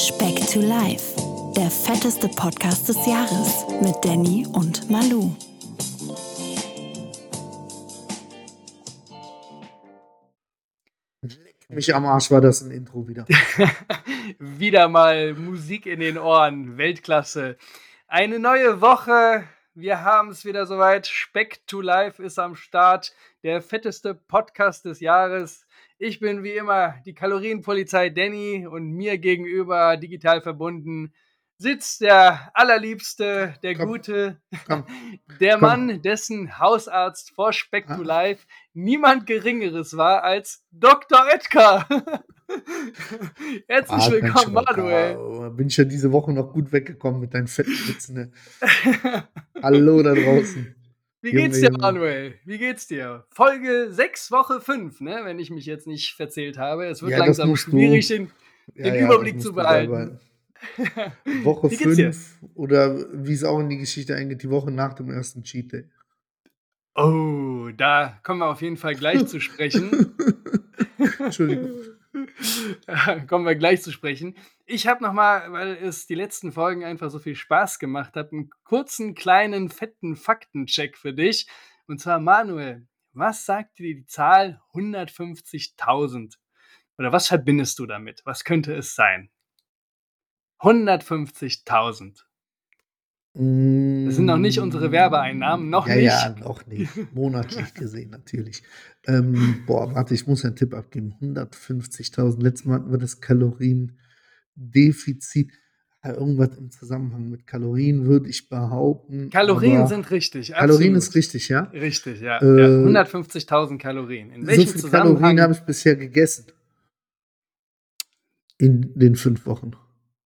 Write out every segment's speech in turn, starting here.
Speck to Life, der fetteste Podcast des Jahres mit Danny und Malu. Mich am Arsch war das ein Intro wieder. wieder mal Musik in den Ohren, Weltklasse. Eine neue Woche, wir haben es wieder soweit. Speck to Life ist am Start, der fetteste Podcast des Jahres. Ich bin wie immer die Kalorienpolizei Danny und mir gegenüber digital verbunden sitzt der allerliebste, der komm, Gute, komm, der komm. Mann, dessen Hausarzt vor Speck to Life niemand Geringeres war als Dr. Edgar. Herzlich ah, willkommen, Manuel. Bin ich ja diese Woche noch gut weggekommen mit deinen fetten Witzen. Ne? Hallo da draußen. Wie geht's dir, Manuel? Wie geht's dir? Folge 6, Woche 5, ne? wenn ich mich jetzt nicht verzählt habe. Es wird ja, langsam schwierig, du. den, den ja, Überblick zu behalten. Woche 5 oder wie es auch in die Geschichte eingeht, die Woche nach dem ersten Cheat Day. Oh, da kommen wir auf jeden Fall gleich zu sprechen. Entschuldigung. kommen wir gleich zu sprechen. Ich habe nochmal, weil es die letzten Folgen einfach so viel Spaß gemacht hat, einen kurzen, kleinen, fetten Faktencheck für dich. Und zwar, Manuel, was sagt dir die Zahl 150.000? Oder was verbindest du damit? Was könnte es sein? 150.000. Das sind noch nicht unsere Werbeeinnahmen, noch ja, nicht. Ja, noch nicht. Monatlich gesehen natürlich. Ähm, boah, warte, ich muss einen Tipp abgeben. 150.000. Letztes Mal hatten wir das Kaloriendefizit. irgendwas im Zusammenhang mit Kalorien würde ich behaupten. Kalorien sind richtig. Kalorien ist richtig, ja? Richtig, ja. Äh, ja 150.000 Kalorien. In welchem so viele Kalorien habe ich bisher gegessen? In den fünf Wochen.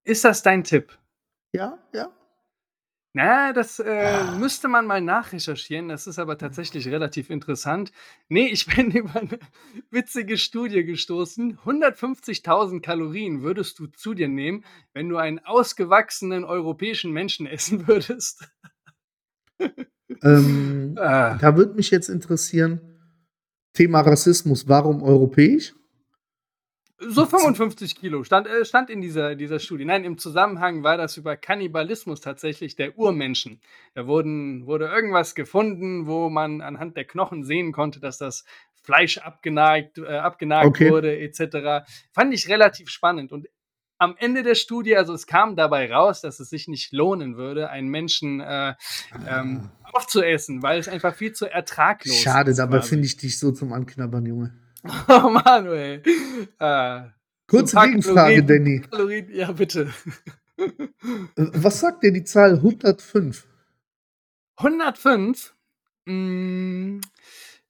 Ist das dein Tipp? Ja, ja. Na, das äh, ah. müsste man mal nachrecherchieren. Das ist aber tatsächlich relativ interessant. Nee, ich bin über eine witzige Studie gestoßen. 150.000 Kalorien würdest du zu dir nehmen, wenn du einen ausgewachsenen europäischen Menschen essen würdest. Ähm, ah. Da würde mich jetzt interessieren, Thema Rassismus, warum europäisch? So 55 Kilo stand, äh, stand in dieser, dieser Studie. Nein, im Zusammenhang war das über Kannibalismus tatsächlich der Urmenschen. Da wurden, wurde irgendwas gefunden, wo man anhand der Knochen sehen konnte, dass das Fleisch abgenagt, äh, abgenagt okay. wurde, etc. Fand ich relativ spannend. Und am Ende der Studie, also es kam dabei raus, dass es sich nicht lohnen würde, einen Menschen äh, ähm, ah. aufzuessen, weil es einfach viel zu ertraglos Schade, ist. Schade, dabei finde ich dich so zum Anknabbern, Junge. Oh Manuel. Äh, Kurze Gegenfrage, Danny. Kalorien, ja, bitte. Was sagt dir die Zahl 105? 105? Mm,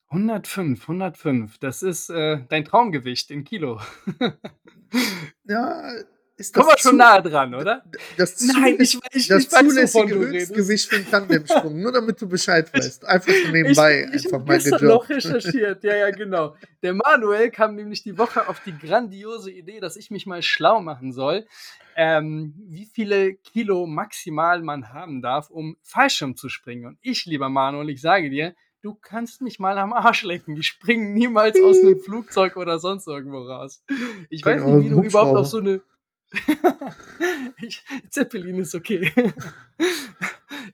105, 105. Das ist äh, dein Traumgewicht in Kilo. ja, ist Kommen wir schon nahe dran, oder? Das Nein, ich, ich, das ich weiß, zulässige Höchstgewicht für den Tandemsprung, nur damit du Bescheid weißt. Einfach so nebenbei. Ich, ich habe gestern noch recherchiert, ja, ja, genau. Der Manuel kam nämlich die Woche auf die grandiose Idee, dass ich mich mal schlau machen soll, ähm, wie viele Kilo maximal man haben darf, um Fallschirm zu springen. Und ich, lieber Manuel, ich sage dir, du kannst mich mal am Arsch lecken. Ich springe niemals aus einem Flugzeug oder sonst irgendwo raus. Ich weiß nicht, wie du überhaupt auf so eine ich, Zeppelin ist okay.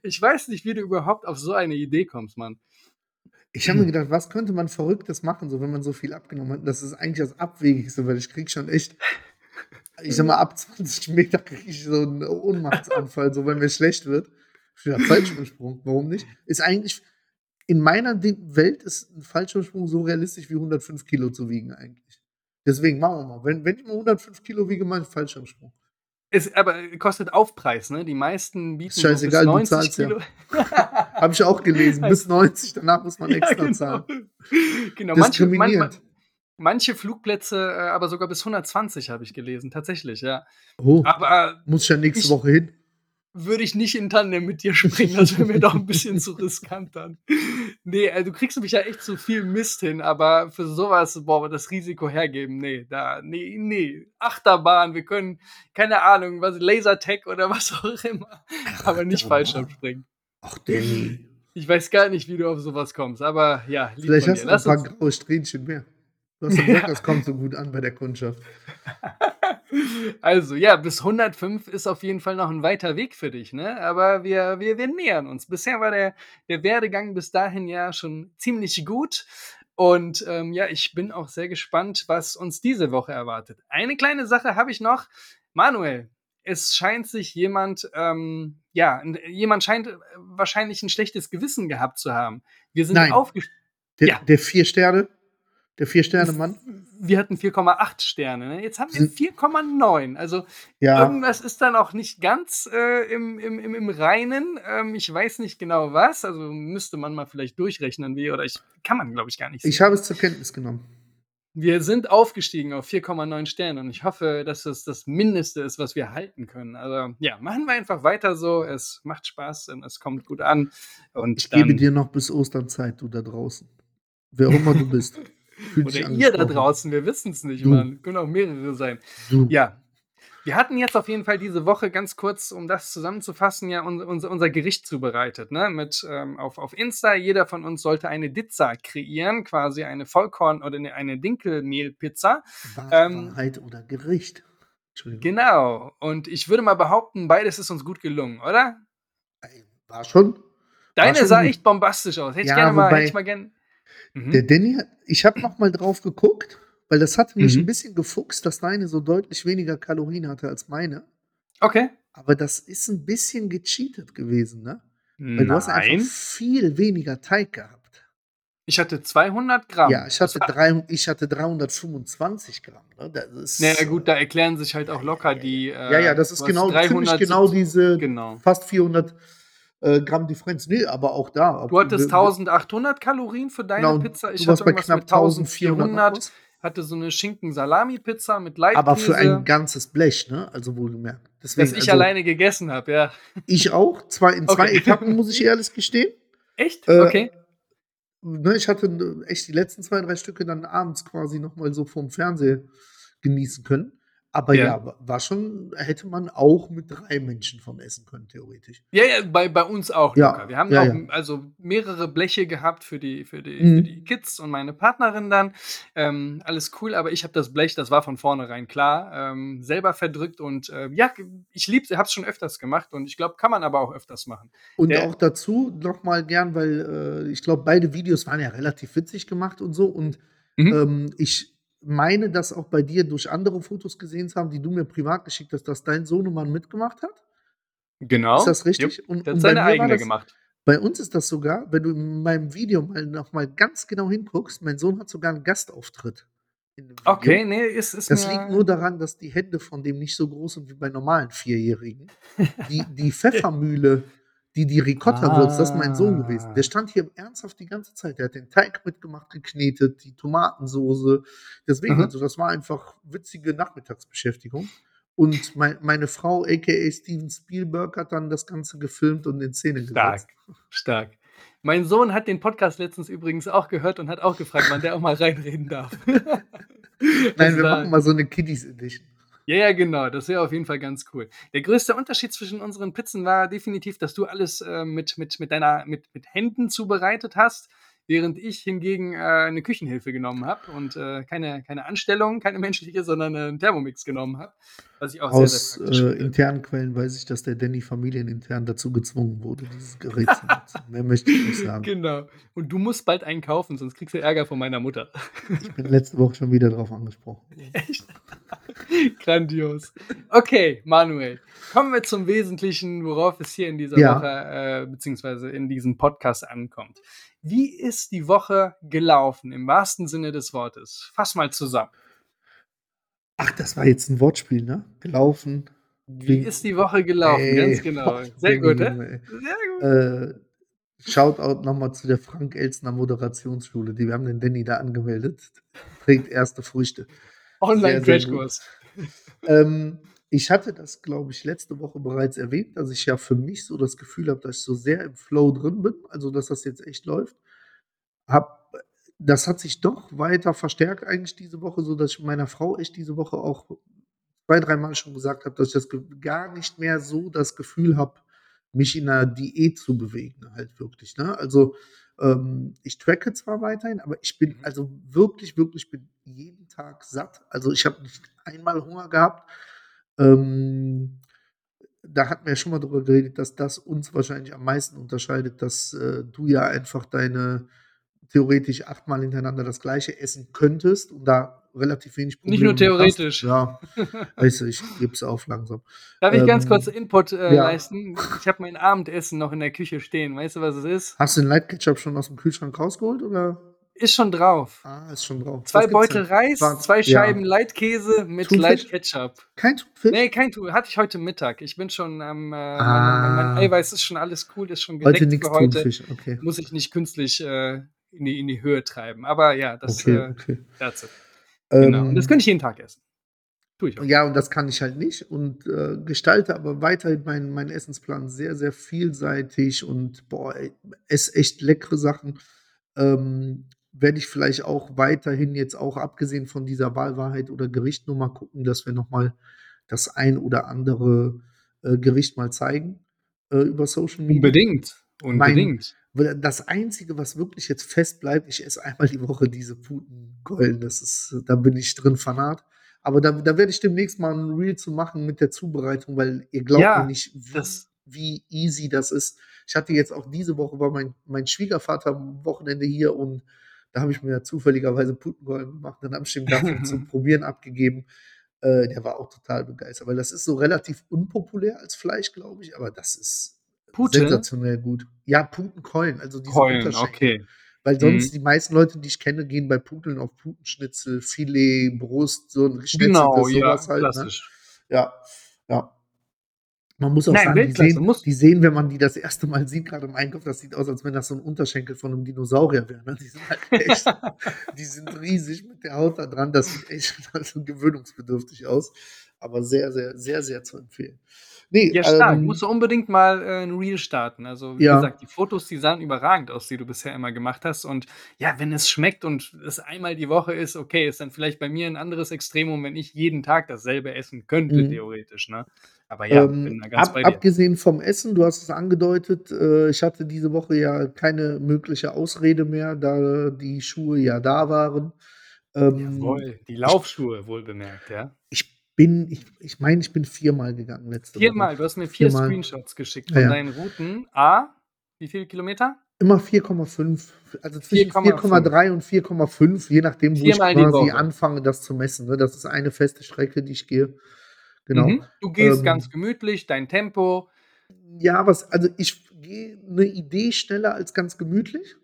ich weiß nicht, wie du überhaupt auf so eine Idee kommst, Mann. Ich habe mir gedacht, was könnte man Verrücktes machen, so wenn man so viel abgenommen hat? Das ist eigentlich das Abwegigste, weil ich krieg schon echt, ich sag mal, ab 20 Meter kriege ich so einen Ohnmachtsanfall, so wenn mir schlecht wird. Für einen Fallschirmsprung, warum nicht? Ist eigentlich, in meiner Welt ist ein Fallschirmsprung so realistisch wie 105 Kilo zu wiegen eigentlich. Deswegen machen wir mal. Wenn, wenn ich mal 105 Kilo wiege, mache ich Fallschirmsprung. Es, aber kostet Aufpreis, ne? Die meisten bieten Scheißegal, so bis 90 du zahlst Kilo. ja. Habe ich auch gelesen. Bis 90, danach muss man extra ja, genau. zahlen. Genau, manche, manche, manche Flugplätze äh, aber sogar bis 120 habe ich gelesen, tatsächlich, ja. Oh, aber muss ich ja nächste ich, Woche hin würde ich nicht in Tandem mit dir springen. Das wäre mir doch ein bisschen zu riskant dann. Nee, also du kriegst mich ja echt zu viel Mist hin, aber für sowas, boah, das Risiko hergeben, nee, da, nee, nee. Achterbahn, wir können, keine Ahnung, was, Lasertech oder was auch immer, aber nicht Fallschirm springen. Ach, Danny. Ich weiß gar nicht, wie du auf sowas kommst, aber ja, lieb Vielleicht hast du ein paar graue Strähnchen mehr. Du hast ja. das kommt so gut an bei der Kundschaft. Also, ja, bis 105 ist auf jeden Fall noch ein weiter Weg für dich, ne? Aber wir wir wir nähern uns. Bisher war der der Werdegang bis dahin ja schon ziemlich gut und, ähm, ja, ich bin auch sehr gespannt, was uns diese Woche erwartet. Eine kleine Sache habe ich noch. Manuel, es scheint sich jemand, ähm ja, jemand scheint, äh, wahrscheinlich ein schlechtes Gewissen gehabt zu haben. Wir sind Nein. aufges Der, ja. der vier Sterne, der vier Sterne Mann. Wir hatten 4,8 Sterne, ne? Jetzt haben wir Sind- 4,9. Also, Ja, irgendwas ist da noch nicht ganz, äh, im im im im Reinen. Ähm, ich weiß nicht genau was. Also, müsste man mal vielleicht durchrechnen, wie oder ich kann man, glaube ich, gar nicht ich sehen. habe es zur Kenntnis genommen. Wir sind aufgestiegen auf 4,9 Sterne und ich hoffe, dass das das Mindeste ist, was wir halten können. Also, ja, machen wir einfach weiter so. Es macht Spaß und es kommt gut an und Ich gebe dann dir noch bis Ostern Zeit, du da draußen. Wer auch immer du bist. Fühl dich oder ihr da draußen, wir wissen's nicht, Du. Mann. Können auch mehrere sein. Du. Ja. Wir hatten jetzt auf jeden Fall diese Woche ganz kurz, um das zusammenzufassen, ja un unser unser Gericht zubereitet, ne? Mit, ähm auf auf Insta. Jeder von uns sollte eine Dizza kreieren, quasi eine Vollkorn oder 'ne eine Dinkelmehlpizza. Ähm Wahrheit oder Gericht. Entschuldigung. Genau. Und ich würde mal behaupten, beides ist uns gut gelungen, oder? Ey, War schon. War Deine schon sah echt bombastisch aus. Hätte ich Ja, gerne mal hätte ich mal gern mhm. der Danny, hat- ich habe noch mal drauf geguckt, weil das hat mich ein Mhm. bisschen gefuchst, dass deine so deutlich weniger Kalorien hatte als meine. Okay. Aber das ist ein bisschen gecheatet gewesen, ne? Weil du hast einfach Nein. viel weniger Teig gehabt. Ich hatte 200 Gramm. Ja, ich Das hatte, war drei, ich hatte 325 Gramm. Ne? Das ist, na ja gut, da erklären sich halt auch locker die, Ja, ja, äh das ist du hast genau, ziemlich 370 genau diese genau. fast 400 äh, Gramm Differenz. Nee, aber auch da. Du hattest wir- wir- 1800 Kalorien für deine Genau, Pizza. Ich hatte bei irgendwas knapp mit 1400, 1400 noch was. hatte so eine Schinken-Salami-Pizza mit Leitkäse, Aber für ein ganzes Blech, ne? Also wohlgemerkt. Deswegen, das ich also, alleine gegessen habe, ja. Ich auch, zwar in zwei Okay. Etappen, muss ich ehrlich gestehen. Echt? Äh, Okay. Ne, ich hatte äh, echt die letzten zwei, drei Stücke dann abends quasi nochmal so vorm Fernseher genießen können. Aber Ja. ja, wa- war schon, hätte man auch mit drei Menschen von essen können, theoretisch. Ja, ja, bei, bei uns auch Ja, locker. Wir haben ja, auch also mehrere Bleche gehabt für die, für die, für Mhm. die Kids und meine Partnerin dann. Ähm, alles cool, aber ich habe das Blech, das war von vornherein klar, ähm, selber verdrückt und äh, ja, ich lieb's, ich habe es schon öfters gemacht und ich glaube, kann man aber auch öfters machen. Und Der- auch dazu nochmal gern, weil äh, ich glaube, beide Videos waren ja relativ witzig gemacht und so. Und Mhm. ähm, ich meine, das auch bei dir durch andere Fotos gesehen zu haben, die du mir privat geschickt hast, dass dein Sohnemann mitgemacht hat. Genau. Ist das richtig? Jupp, Und- der hat seine eigene das- gemacht. Bei uns ist das sogar, wenn du in meinem Video mal noch mal ganz genau hinguckst, mein Sohn hat sogar einen Gastauftritt. in dem Video. Okay, nee, ist, ist Das liegt nur daran, dass die Hände von dem nicht so groß sind wie bei normalen Vierjährigen. Die, die Pfeffermühle, die die Ricotta würzt, das ist mein Sohn gewesen. Ah. Der stand hier ernsthaft die ganze Zeit. Der hat den Teig mitgemacht, geknetet, die Tomatensoße. Deswegen, Mhm. also das war einfach witzige Nachmittagsbeschäftigung. Und mein, meine Frau, a.k.a. Steven Spielberg, hat dann das Ganze gefilmt und in Szene Stark, gesetzt. stark. Mein Sohn hat den Podcast letztens übrigens auch gehört und hat auch gefragt, wann der auch mal reinreden darf. Nein, wir machen mal so eine Kiddies Edition. Ja, ja, genau. Das wäre auf jeden Fall ganz cool. Der größte Unterschied zwischen unseren Pizzen war definitiv, dass du alles äh, mit, mit, mit deiner mit, mit Händen zubereitet hast, während ich hingegen äh, eine Küchenhilfe genommen habe und äh, keine, keine Anstellung, keine menschliche, sondern einen Thermomix genommen habe. Was ich auch sehr, Aus sehr praktisch äh, internen Quellen weiß ich, dass der Danny familienintern dazu gezwungen wurde, dieses Gerät zu nutzen. Mehr möchte ich nicht sagen. Genau. Und du musst bald einen kaufen, sonst kriegst du Ärger von meiner Mutter. Ich bin letzte Woche schon wieder drauf angesprochen. Echt? Grandios. Okay, Manuel, kommen wir zum Wesentlichen, worauf es hier in dieser Ja. Woche äh, beziehungsweise in diesem Podcast ankommt. Wie ist die Woche gelaufen im wahrsten Sinne des Wortes? Fass mal zusammen. Ach, das war jetzt ein Wortspiel, ne? Gelaufen. Wie ist die Woche gelaufen? Ey, Ganz genau. Sehr gut, ne? Sehr gut. Äh, Shoutout nochmal zu der Frank Elstner Moderationsschule. Die, wir haben den Danny da angemeldet. Trägt erste Früchte. Online-Crashkurs. Ähm, ich hatte das, glaube ich, letzte Woche bereits erwähnt, dass ich ja für mich so das Gefühl habe, dass ich so sehr im Flow drin bin, also dass das jetzt echt läuft. Hab, das hat sich doch weiter verstärkt eigentlich diese Woche, so dass ich meiner Frau echt diese Woche auch zwei, dreimal schon gesagt habe, dass ich das gar nicht mehr so das Gefühl habe, mich in einer Diät zu bewegen, halt wirklich. Ne? Also ähm, ich tracke zwar weiterhin, aber ich bin Mhm. also wirklich, wirklich be- jeden Tag satt. Also, ich habe nicht einmal Hunger gehabt. Ähm, da hatten wir ja schon mal drüber geredet, dass das uns wahrscheinlich am meisten unterscheidet, dass, äh, du ja einfach deine theoretisch achtmal hintereinander das Gleiche essen könntest und da relativ wenig Nicht nur Probleme mit hast. theoretisch. Ja, weißt du, ich gebe es auf langsam. Darf ich ganz kurz Ähm, Input, äh, ja. leisten? Ich habe mein Abendessen noch in der Küche stehen. Weißt du, was es ist? Hast du den Light Ketchup schon aus dem Kühlschrank rausgeholt oder? Ist schon drauf. Ah, ist schon drauf. 2 Was gibt's Beutel? Reis, Schwarz 2 ja. Scheiben Leitkäse mit Light Thunfisch? Ketchup. Kein Thunfisch? Ne, kein Thun hatte ich heute Mittag. Ich bin schon am, äh mein mein mein Ah. Eiweiß ist schon alles cool, ist schon Heute gedeckt nix für heute. Thunfisch, okay. Muss ich nicht künstlich, äh, in die in die Höhe treiben. Aber ja, das, Okay, äh okay. that's it. Genau. Und das Ähm könnte ich jeden Tag essen. Tue ich auch. Ja, und das kann ich halt nicht und, äh, gestalte aber weiterhin meinen meinen Essensplan sehr, sehr vielseitig und, boah, esse echt leckere Sachen. Ähm, werde ich vielleicht auch weiterhin jetzt auch abgesehen von dieser Wahlwahrheit oder Gericht noch mal gucken, dass wir noch mal das ein oder andere, äh, Gericht mal zeigen, äh, über Social Media. Unbedingt, Mein unbedingt. weil das Einzige, was wirklich jetzt fest bleibt, ich esse einmal die Woche diese Putenkeulen. Das ist da bin ich drin Fanat. Aber da da werde ich demnächst mal 'n Reel zu machen mit der Zubereitung, weil ihr glaubt mir Ja, nicht, wie das wie easy das ist. Ich hatte jetzt auch diese Woche war mein mein Schwiegervater am Wochenende hier und da habe ich mir zufälligerweise Putenkeulen gemacht. Dann habe ich ihm davon zum Probieren abgegeben. Äh, der war auch total begeistert, weil das ist so relativ unpopulär als Fleisch, glaube ich, aber das ist Pute? sensationell gut. Ja, Putenkeulen, also diese Keulen, okay. Weil sonst Mhm. die meisten Leute, die ich kenne, gehen bei Puteln auf Putenschnitzel, Filet, Brust, so 'n Genau, geschnetzeltes, so ja, was halt, ne? klassisch. Ja, ja. Man muss auch Nein, sagen, die sehen die sehen, wenn man die das erste Mal sieht, grade im Einkauf, das sieht aus, als wenn das so 'n Unterschenkel von 'nem Dinosaurier wäre, ne? Die sind halt echt die sind riesig mit der Haut da dran. Das sieht echt also gewöhnungsbedürftig aus, aber sehr, sehr, sehr, sehr zu empfehlen. Ne, Ja, stark. ähm Musst du unbedingt mal, äh, 'n Reel starten. Also, wie Ja. gesagt, die Fotos, die sahen überragend aus, die du bisher immer gemacht hast. Und ja, wenn es schmeckt und es einmal die Woche ist, okay, ist dann vielleicht bei mir 'n anderes Extremum, wenn ich jeden Tag dasselbe essen könnte, Mhm. theoretisch, ne? Aber ja, bin Ähm, da ganz ab bei dir. abgesehen vom Essen, du hast es angedeutet, äh, ich hatte diese Woche ja keine mögliche Ausrede mehr, da die Schuhe ja da waren. Ähm, Jawohl, die Laufschuhe wohlbemerkt, ja? ich bin ich ich meine, ich bin viermal gegangen letzte Woche. Viermal, du hast mir 4 Viermal. Screenshots geschickt Ja, von ja. deinen Routen. A, wie viele Kilometer? Immer 4,5, also zwischen 4,5. 4,3 und 4,5, je nachdem, wo ich Viermal die quasi anfange, das zu messen, ne? Das ist eine feste Strecke, die ich gehe. Genau. Mhm. Du gehst Ähm ganz gemütlich, dein Tempo. Ja, was also, ich gehe 'ne Idee schneller als ganz gemütlich,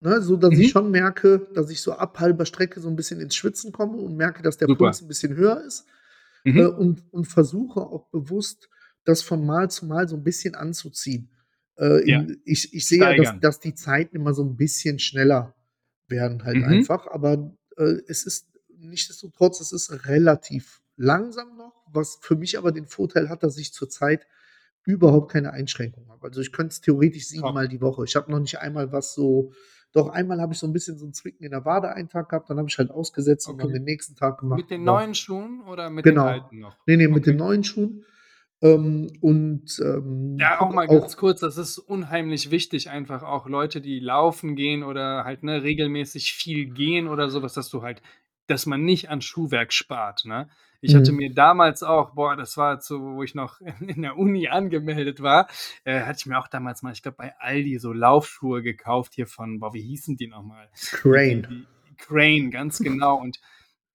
ne, so dass ich Mhm. schon merke, dass ich so ab halber Strecke so 'n bisschen ins Schwitzen komme und merke, dass der Super. Puls 'n bisschen höher ist, Mhm. äh, und und versuche auch bewusst, das von Mal zu Mal so 'n bisschen anzuziehen. Äh, Ja. ich ich sehe ja, dass Steigern. dass die Zeiten immer so 'n bisschen schneller werden halt Mhm. einfach, aber, äh, es ist nichtsdestotrotz, es ist relativ langsam noch, was für mich aber den Vorteil hat, dass ich zurzeit überhaupt keine Einschränkungen habe. Also, ich könnte es theoretisch siebenmal die Woche. Ich habe noch nicht einmal was so doch einmal habe ich so 'n bisschen so 'n Zwicken in der Wade einen Tag gehabt, dann habe ich halt ausgesetzt und dann Okay. den nächsten Tag gemacht, Mit den neuen Schuhen oder mit den Genau. alten noch? Ne, ne, mit den Okay. neuen Schuhen. Ähm, und, ähm, Ja, auch mal auch ganz kurz, das ist unheimlich wichtig, einfach auch Leute, die laufen gehen oder halt, ne, regelmäßig viel gehen oder so was, dass du halt dass man nicht an Schuhwerk spart, ne? Ich hatte Mhm. mir damals auch boah, das war so, wo ich noch in der Uni angemeldet war, äh, hatte ich mir auch damals mal, ich glaube, bei Aldi so Laufschuhe gekauft hier von boah, wie hießen die noch mal? Die Crane. die Crane, ganz genau. Und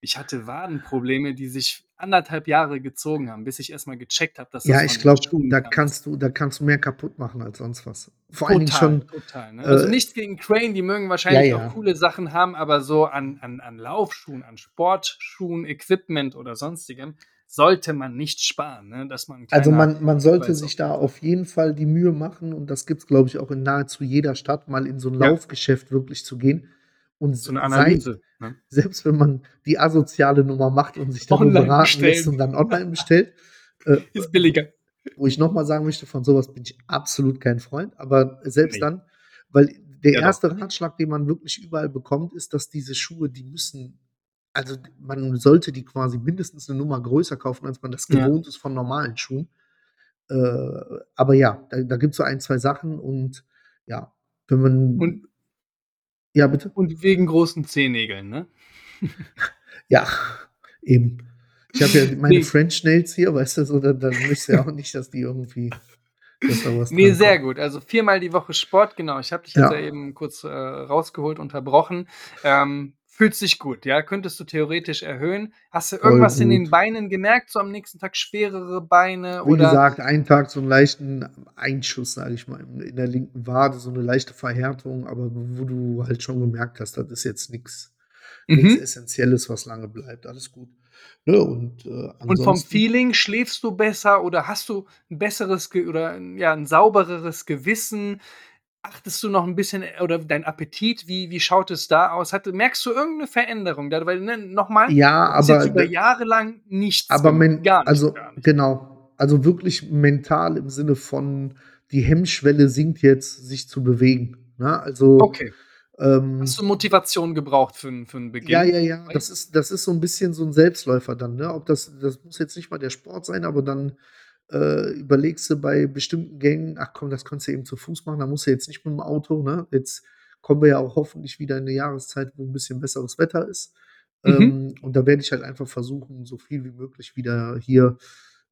ich hatte Wadenprobleme, die sich 1,5 Jahre gezogen haben, bis ich erst mal gecheckt habe, dass das Ja, ich glaube, da kannst du da kannst du mehr kaputt machen als sonst was. Vor allen Dingen Total, schon, total, ne? Also, äh nichts gegen Crane, die mögen Ja, wahrscheinlich auch ja. coole Sachen haben, aber so an an an Laufschuhen, an Sportschuhen, Equipment oder Sonstigem sollte man nicht sparen, ne? Dass man Also, man man sollte sich da auf jeden Fall die Mühe machen und das gibt's, glaube ich, auch in nahezu jeder Stadt, mal in so 'n Ja. Laufgeschäft wirklich zu gehen und So s 'ne sei Analyse, ne? selbst wenn man die asoziale Nummer macht und sich da nur Online beraten lässt bestellen. und dann online bestellt, äh, Ist billiger. wo ich noch mal sagen möchte, von so was bin ich absolut kein Freund, aber selbst Ne. dann weil der Ja, doch. erste Ratschlag, den man wirklich überall bekommt, ist, dass diese Schuhe, die müssen also, man sollte die quasi mindestens 'ne Nummer größer kaufen, als man das Ja. gewohnt ist von normalen Schuhen. Äh, aber ja, da da gibt's so 1, 2 Sachen und ja, wenn man Und Ja, bitte? und wegen großen Zehennägeln, ne? Ja, eben. Ich habe ja meine Nee. French Nails hier, weißt du, so, dann, dann möchtest du ja auch nicht, dass die irgendwie. Dass da was Nee, sehr kommt. gut. Also viermal die Woche Sport, genau. Ich habe dich jetzt Ja. ja eben kurz äh, rausgeholt, unterbrochen. Ähm, fühlt sich gut, ja? Könntest du theoretisch erhöhen? Hast du Voll irgendwas in den. Beinen gemerkt, so am nächsten Tag schwerere Beine Wie oder? gesagt, einen Tag so einen leichten Einschuss, sage ich mal, in der linken Wade, so eine leichte Verhärtung, aber wo du halt schon gemerkt hast, das ist jetzt nichts Mhm. Essentielles, was lange bleibt. Alles gut. Ne, und, äh, Und vom Feeling schläfst du besser oder hast du 'n besseres Ge oder ja, 'n saubereres Gewissen? Achtest du noch 'n bisschen äh, oder dein Appetit, wie wie schaut es da aus? Hat merkst du irgend 'ne Veränderung da? Weil, ne, noch mal, Ja, jetzt aber über d Jahre lang nichts aber men gar nicht, also gar nicht. genau. Also wirklich mental im Sinne von, die Hemmschwelle sinkt jetzt, sich zu bewegen, ne? Also, Okay. ähm Hast du Motivation gebraucht für für 'n Ja, Beginn ja, ja, vielleicht? das ist das ist so 'n bisschen so 'n Selbstläufer dann, ne? Ob das das muss jetzt nicht mal der Sport sein, aber dann, äh, überlegst du bei bestimmten Gängen: „Ach komm, das kannst du eben zu Fuß machen, da musst du jetzt nicht mit'm Auto“, ne? Jetzt kommen wir ja auch hoffentlich wieder in 'ne Jahreszeit, wo 'n bisschen besseres Wetter ist. Mhm. Ähm, und da werde ich halt einfach versuchen, so viel wie möglich wieder hier,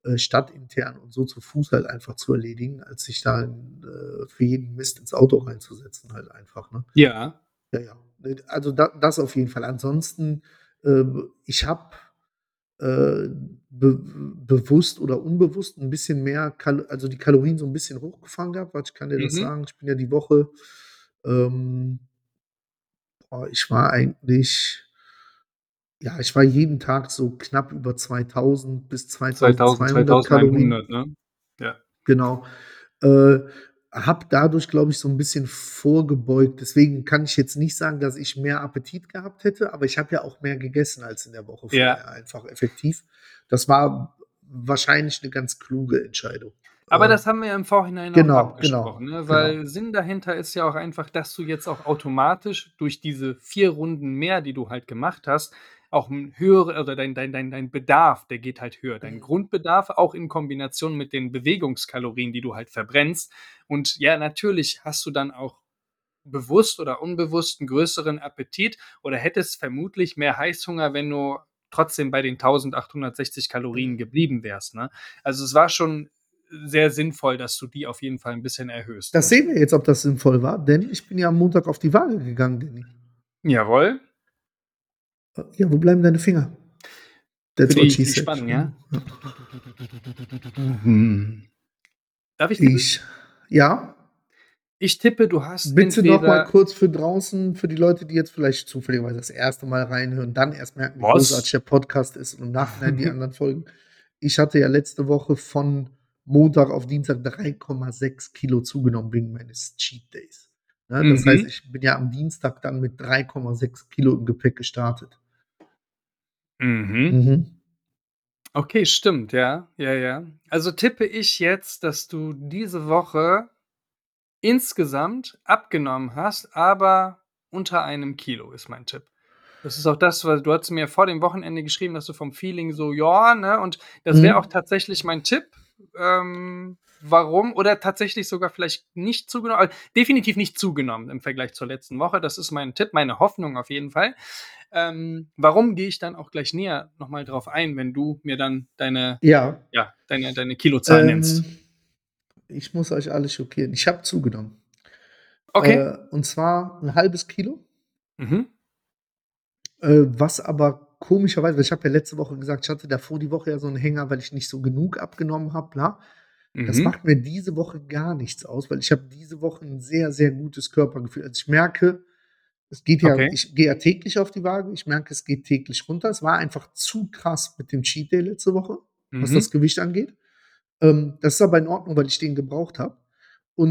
äh, stadtintern und so zu Fuß halt einfach zu erledigen, als sich da in äh, für jeden Mist ins Auto reinzusetzen halt einfach, ne? Ja. Ja, ja. Also da das auf jeden Fall. Ansonsten, ähm, ich habe, äh, be bewusst oder unbewusst 'n bisschen mehr Kal also die Kalorien so 'n bisschen hochgefahren gehabt. Warte, ich kann dir das Mhm. sagen. Ich bin ja die Woche, ähm boah, ich war eigentlich ja, ich war jeden Tag so knapp über 2.000 bis 2000, 2.200 Kalorien. 2100, ne? Ja. Genau. Äh, habe dadurch, glaube ich, so 'n bisschen vorgebeugt. Deswegen kann ich jetzt nicht sagen, dass ich mehr Appetit gehabt hätte, aber ich habe ja auch mehr gegessen als in der Woche Ja. vorher einfach effektiv. Das war wahrscheinlich 'ne ganz kluge Entscheidung. Aber Äh das haben wir ja im Vorhinein auch Genau, genau, abgesprochen, ne? genau. Weil Sinn dahinter ist ja auch einfach, dass du jetzt auch automatisch durch diese 4 Runden mehr, die du halt gemacht hast, auch 'n höhere oder dein dein dein dein Bedarf, der geht halt höher. Dein Mhm. Grundbedarf auch in Kombination mit den Bewegungskalorien, die du halt verbrennst. Und ja, natürlich hast du dann auch bewusst oder unbewusst 'n größeren Appetit oder hättest vermutlich mehr Heißhunger, wenn du trotzdem bei den 1.860 Kalorien Mhm. geblieben wärst, ne? Also, es war schon sehr sinnvoll, dass du die auf jeden Fall 'n bisschen erhöhst. Das sehen wir jetzt, ob das sinnvoll war, denn ich bin ja am Montag auf die Waage gegangen, Danny. Jawohl. Ja, wo bleiben deine Finger? That's what die she für die said. Spannung, ja? Ja. Darf ich tippen? Ich ja? Ich tippe, du hast Bitte noch mal kurz für draußen, für die Leute, die jetzt vielleicht zufälligerweise das 1. Mal reinhören, dann erst merken, wie Was? großartig der Podcast ist und im Nachhinein die anderen Folgen. Ich hatte ja letzte Woche von Montag auf Dienstag 3,6 Kilo zugenommen wegen meines Cheat Days. Ne, das heißt, Mhm. ich bin ja am Dienstag dann mit 3,6 Kilo im Gepäck gestartet. Mhm. Mhm. Okay, stimmt, ja. Ja, ja. Also, tippe ich jetzt, dass du diese Woche insgesamt abgenommen hast, aber unter einem Kilo, ist mein Tipp. Das ist auch das, weil du hattest mir vor dem Wochenende geschrieben, dass du vom Feeling so: „Ja“, ne? Und das wäre auch Mhm. tatsächlich mein Tipp. Ähm, warum oder tatsächlich sogar vielleicht nicht zugenommen äh, definitiv nicht zugenommen im Vergleich zur letzten Woche. Das ist mein Tipp, meine Hoffnung auf jeden Fall. Ähm, warum, gehe ich dann auch gleich näher noch mal drauf ein, wenn du mir dann deine Ja. ja, deine deine Kilozahl nennst. Ähm, ich muss euch alle schockieren. Ich habe zugenommen. Okay. Äh, und zwar 'n 1/2 Kilo. Mhm. Äh, was aber komischerweise weil ich habe ja letzte Woche gesagt, ich hatte davor die Woche ja so 'n Hänger, weil ich nicht so genug abgenommen habe, bla. Das Mhm. macht mir diese Woche gar nichts aus, weil ich habe diese Woche 'n sehr, sehr gutes Körpergefühl. Also, ich merke, es geht ja Okay. ich gehe ja täglich auf die Waage. Ich merke, es geht täglich runter. Es war einfach zu krass mit dem Cheat Day letzte Woche, was das Mhm. Gewicht angeht. Ähm, das ist aber in Ordnung, weil ich den gebraucht habe.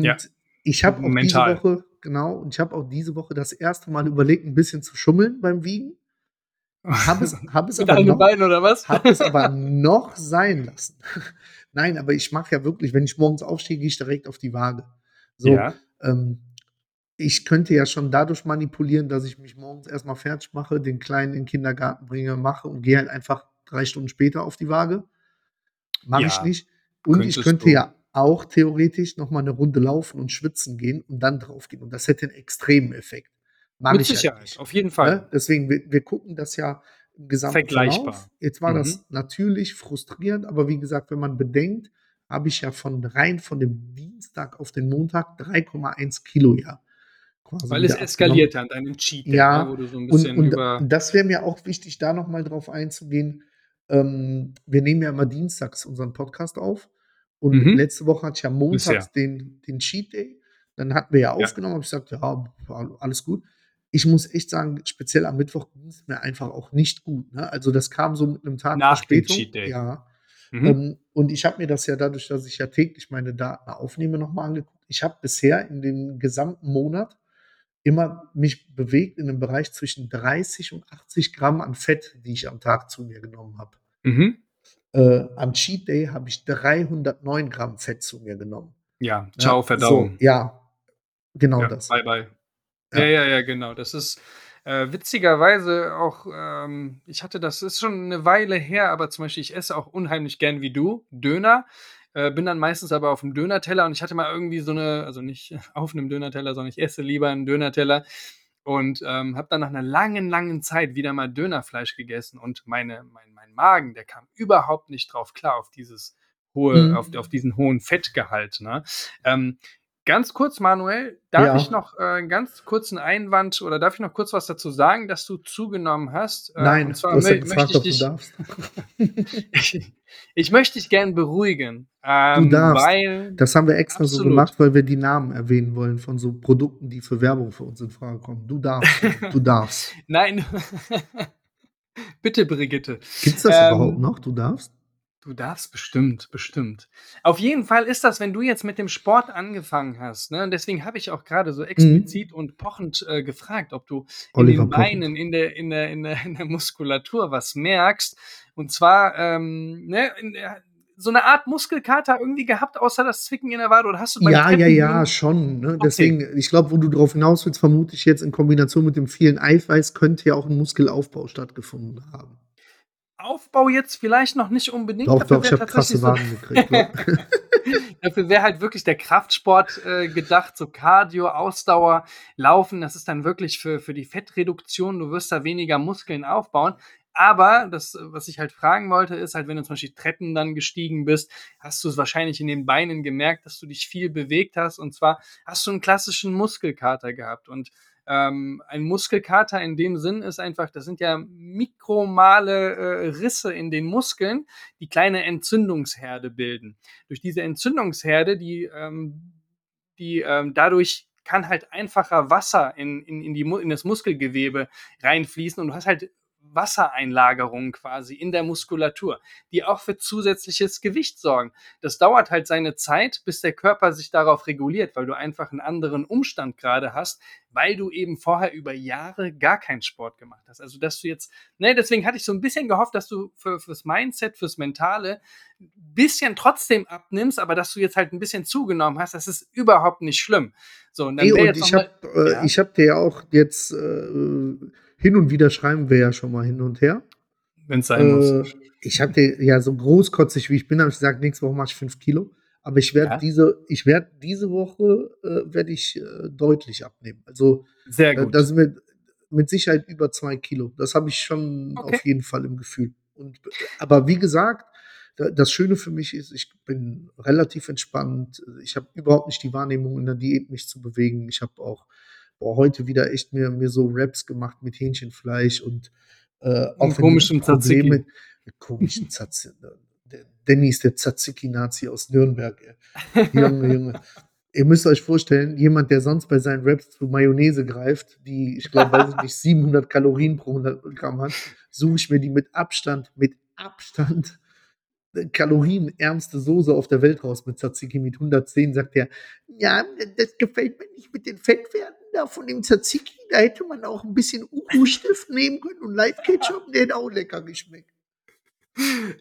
Ja. Und ich habe auch diese. Woche genau, und ich habe auch diese Woche das 1. Mal überlegt, 'n bisschen zu schummeln beim Wiegen. Habe es habe es aber noch Bein oder was? habe es aber noch sein lassen. Nein, aber ich mache ja wirklich wenn ich morgens aufstehe, gehe ich direkt auf die Waage. So, Ja. ähm, ich könnte ja schon dadurch manipulieren, dass ich mich morgens erst mal fertig mache, den Kleinen in 'n Kindergarten bringe, mache und gehe halt einfach 3 Stunden später auf die Waage. Mache ich Ja, nicht. Und ich könnte du. ja auch theoretisch noch mal 'ne Runde laufen und schwitzen gehen und dann draufgehen. Und das hätte 'n extremen Effekt. Mit ich Sicherheit, nicht, auf jeden ne? Fall. Deswegen, wir wir gucken das ja im gesamten Vergleichbar. Verlauf. Jetzt war Mhm. das natürlich frustrierend, aber wie gesagt, wenn man bedenkt, habe ich ja von rein von dem Dienstag auf den Montag 3,1 Kilo ja quasi Weil es eskaliert an deinem Cheat Day, Ja, ne, wo du so ein Und, bisschen und das wäre mir auch wichtig, da nochmal drauf einzugehen. Ähm, wir nehmen ja immer dienstags unseren Podcast auf. Und Mhm. letzte Woche hatte ich ja montags Bisher. den, den Cheat Day. Dann hatten wir ja Ja. aufgenommen, habe ich gesagt, ja, alles gut. Ich muss echt sagen, speziell am Mittwoch ging es mir einfach auch nicht gut. Ne? Also das kam so mit einem Tag Nach dem Verspätung. Cheat Day. Ja. Mhm. Ähm, und ich habe mir das ja dadurch, dass ich ja täglich meine Daten aufnehme, nochmal angeguckt. Ich habe bisher in dem gesamten Monat immer mich bewegt in einem Bereich zwischen 30 und 80 Gramm an Fett, die ich am Tag zu mir genommen habe. Mhm. Äh, am Cheat Day habe ich 309 Gramm Fett zu mir genommen. Ja, ciao, Ja, Verdauung. So, ja, genau Ja, das. bye bye. Ja. Ja, ja, genau. Das ist äh, witzigerweise auch, ähm, ich hatte das ist schon eine Weile her, aber zum Beispiel, ich esse auch unheimlich gern wie du, Döner. Äh, bin dann meistens aber auf dem Dönerteller und ich hatte mal irgendwie so eine, also nicht auf einem Dönerteller, sondern ich esse lieber einen Dönerteller und ähm, habe dann nach einer langen, langen Zeit wieder mal Dönerfleisch gegessen und meine, mein, mein Magen, der kam überhaupt nicht drauf klar, auf dieses hohe, Mhm. auf, auf diesen hohen Fettgehalt. Ne? Ähm, ganz kurz, Manuel, darf Ja. ich noch äh, einen ganz kurzen Einwand oder darf ich noch kurz was dazu sagen, dass du zugenommen hast? Äh, Nein, und du zwar hast ja gefragt, möchte ob du ich dich, darfst. ich, ich möchte dich gern beruhigen, ähm, darfst. weil Das haben wir extra so Absolut. gemacht, weil wir die Namen erwähnen wollen von so Produkten, die für Werbung für uns in Frage kommen. Du darfst. du darfst. nein, bitte Brigitte. Gibt es das Ähm, überhaupt noch? Du darfst? Du darfst bestimmt, bestimmt. Auf jeden Fall ist das, wenn du jetzt mit dem Sport angefangen hast, ne? Und deswegen habe ich auch gerade so explizit und pochend äh, gefragt, ob du in Mhm. Oliver den Pocher. Beinen, in der, in der, in der, in der Muskulatur was merkst. Und zwar, ähm, ne, in der, so eine Art Muskelkater irgendwie gehabt, außer das Zwicken in der Wade, oder hast du Ja, ja, Treppen ja, gehen- schon. Ne? Okay. Deswegen, ich glaube, wo du drauf hinaus willst, vermute ich jetzt in Kombination mit dem vielen Eiweiß, könnte ja auch ein Muskelaufbau stattgefunden haben. Aufbau jetzt vielleicht noch nicht unbedingt. Doch, dafür doch, ich habe krasse tatsächlich so- gekriegt. ne? Dafür wäre halt wirklich der Kraftsport äh, gedacht, so Cardio, Ausdauer, Laufen. Das ist dann wirklich für, für die Fettreduktion. Du wirst da weniger Muskeln aufbauen. Aber das, was ich halt fragen wollte, ist halt, wenn du zum Beispiel Treppen dann gestiegen bist, hast du es wahrscheinlich in den Beinen gemerkt, dass du dich viel bewegt hast. Und zwar hast du einen klassischen Muskelkater gehabt. Und ähm, ein Muskelkater in dem Sinn ist einfach, das sind ja mikromale äh, Risse in den Muskeln, die kleine Entzündungsherde bilden. Durch diese Entzündungsherde, die, ähm, die ähm, dadurch kann halt einfacher Wasser in, in, in, die, in das Muskelgewebe reinfließen und du hast halt Wassereinlagerungen quasi in der Muskulatur, die auch für zusätzliches Gewicht sorgen. Das dauert halt seine Zeit, bis der Körper sich darauf reguliert, weil du einfach einen anderen Umstand gerade hast, weil du eben vorher über Jahre gar keinen Sport gemacht hast. Also, dass du jetzt, ne, deswegen hatte ich so ein bisschen gehofft, dass du für, fürs Mindset, fürs Mentale ein bisschen trotzdem abnimmst, aber dass du jetzt halt ein bisschen zugenommen hast, das ist überhaupt nicht schlimm. So, und dann Ey, wäre und ich habe äh, ich hab dir ja auch jetzt äh, hin und wieder schreiben wir ja schon mal hin und her. wenn es sein muss. Äh, ich habe dir ja so großkotzig wie ich bin, habe ich gesagt, nächste Woche mache ich fünf Kilo. Aber ich werde Ja. diese, ich werde diese Woche äh, werde ich äh, deutlich abnehmen. Also Sehr äh, gut. das sind mit, mit Sicherheit über zwei Kilo. Das habe ich schon Okay. auf jeden Fall im Gefühl. Und, aber wie gesagt, da- das Schöne für mich ist, ich bin relativ entspannt. Ich habe überhaupt nicht die Wahrnehmung, in der Diät mich zu bewegen. Ich habe auch boah, heute wieder echt mir, mir so Raps gemacht mit Hähnchenfleisch und äh, komischem Tzatziki. Probleme- Mit komischen Tzatziki. Der Danny ist der Tzatziki-Nazi aus Nürnberg. Junge, Junge. Ihr müsst euch vorstellen, jemand, der sonst bei seinen Raps zu Mayonnaise greift, die, ich glaube, weiß ich nicht, 700 Kalorien pro 100 Gramm hat, suche ich mir die mit Abstand, mit Abstand kalorienärmste Soße auf der Welt raus mit Tzatziki mit 110, sagt er, ja, das gefällt mir nicht mit den Fettwerten da von dem Tzatziki, da hätte man auch ein bisschen Uhu-Stift nehmen können und Light Ketchup, der hätte auch lecker geschmeckt.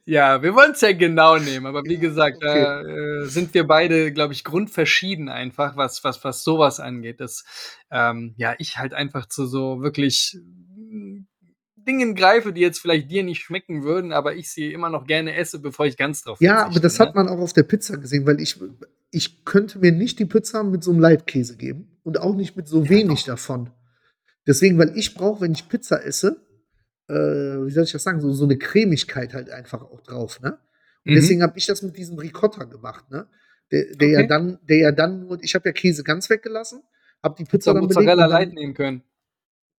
Ja, wir wollen es ja genau nehmen, aber wie Ja, gesagt, da äh, sind wir beide, glaube ich, grundverschieden einfach, was, was, was sowas angeht. Dass ähm, ja, ich halt einfach zu so wirklich mm, Dingen greife, die jetzt vielleicht dir nicht schmecken würden, aber ich sie immer noch gerne esse, bevor ich ganz drauf Ja, aber das ne? hat man auch auf der Pizza gesehen, weil ich, ich könnte mir nicht die Pizza mit so einem Leitkäse geben und auch nicht mit so Ja, wenig davon. Deswegen, weil ich brauche, wenn ich Pizza esse, äh, wie soll ich das sagen, so, so eine Cremigkeit halt einfach auch drauf, ne? Und Mhm. deswegen habe ich das mit diesem Ricotta gemacht, ne? Der, der ja Okay. dann, der ja dann nur, ich habe ja Käse ganz weggelassen, habe die Pizza dann Mozzarella Light nehmen können.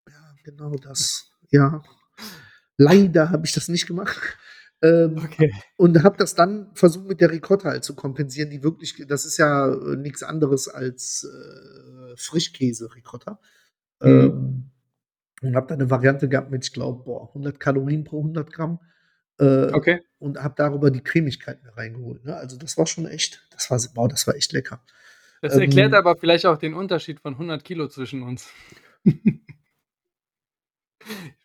ja, genau das, ja. Leider habe ich das nicht gemacht. Ähm, Okay. und habe das dann versucht mit der Ricotta halt zu kompensieren, die wirklich, das ist ja äh, nichts anderes als äh, Frischkäse Ricotta. Mhm. Ähm, und habe da eine Variante gehabt mit, ich glaube, boah, 100 Kalorien pro 100 Gramm. Äh, Okay. und habe darüber die Cremigkeit mehr reingeholt. Ne? Also das war schon echt, das war, wow, das war echt lecker. Das erklärt Ähm, aber vielleicht auch den Unterschied von 100 Kilo zwischen uns.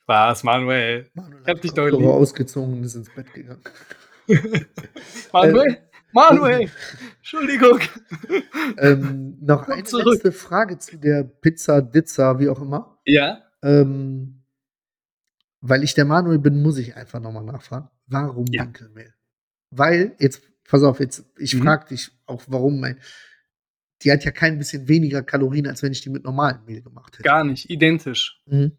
Spaß, Manuel. Manuel Ich hab dich doch lieb. ausgezogen und ist ins Bett gegangen. Manuel? Manuel! Entschuldigung. Ähm, noch Komm eine zurück. letzte Frage zu der Pizza, Dizza, wie auch immer. Ja? Ähm, weil ich der Manuel bin, muss ich einfach nochmal nachfragen. Warum Ja. Dinkelmehl? Weil, jetzt, pass auf, jetzt, ich Mhm. frage dich auch, warum mein. Die hat ja kein bisschen weniger Kalorien, als wenn ich die mit normalem Mehl gemacht hätte. Gar nicht. Identisch. Mhm.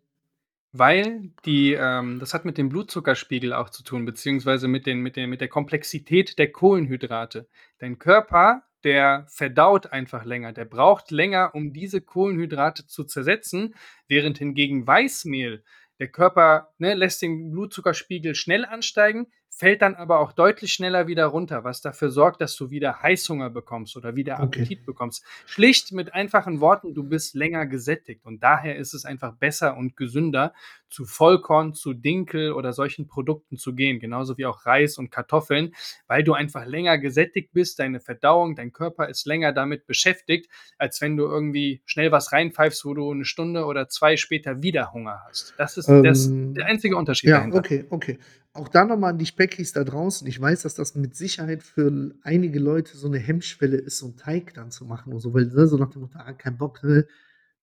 Weil die, ähm, das hat mit dem Blutzuckerspiegel auch zu tun, beziehungsweise mit, den, mit, den, mit der Komplexität der Kohlenhydrate. Dein Körper, der verdaut einfach länger, der braucht länger, um diese Kohlenhydrate zu zersetzen, während hingegen Weißmehl, der Körper ne, lässt den Blutzuckerspiegel schnell ansteigen, fällt dann aber auch deutlich schneller wieder runter, was dafür sorgt, dass du wieder Heißhunger bekommst oder wieder Okay. Appetit bekommst. Schlicht mit einfachen Worten, du bist länger gesättigt und daher ist es einfach besser und gesünder, zu Vollkorn, zu Dinkel oder solchen Produkten zu gehen, genauso wie auch Reis und Kartoffeln, weil du einfach länger gesättigt bist, deine Verdauung, dein Körper ist länger damit beschäftigt, als wenn du irgendwie schnell was reinpfeifst, wo du eine Stunde oder zwei später wieder Hunger hast. Das ist das, Ähm, der einzige Unterschied Ja, dahinter. okay, okay. Auch da nochmal an die Speckis da draußen. Ich weiß, dass das mit Sicherheit für einige Leute so eine Hemmschwelle ist, so einen Teig dann zu machen und so, weil ne, so nach dem Motto, ah, kein Bock, ne,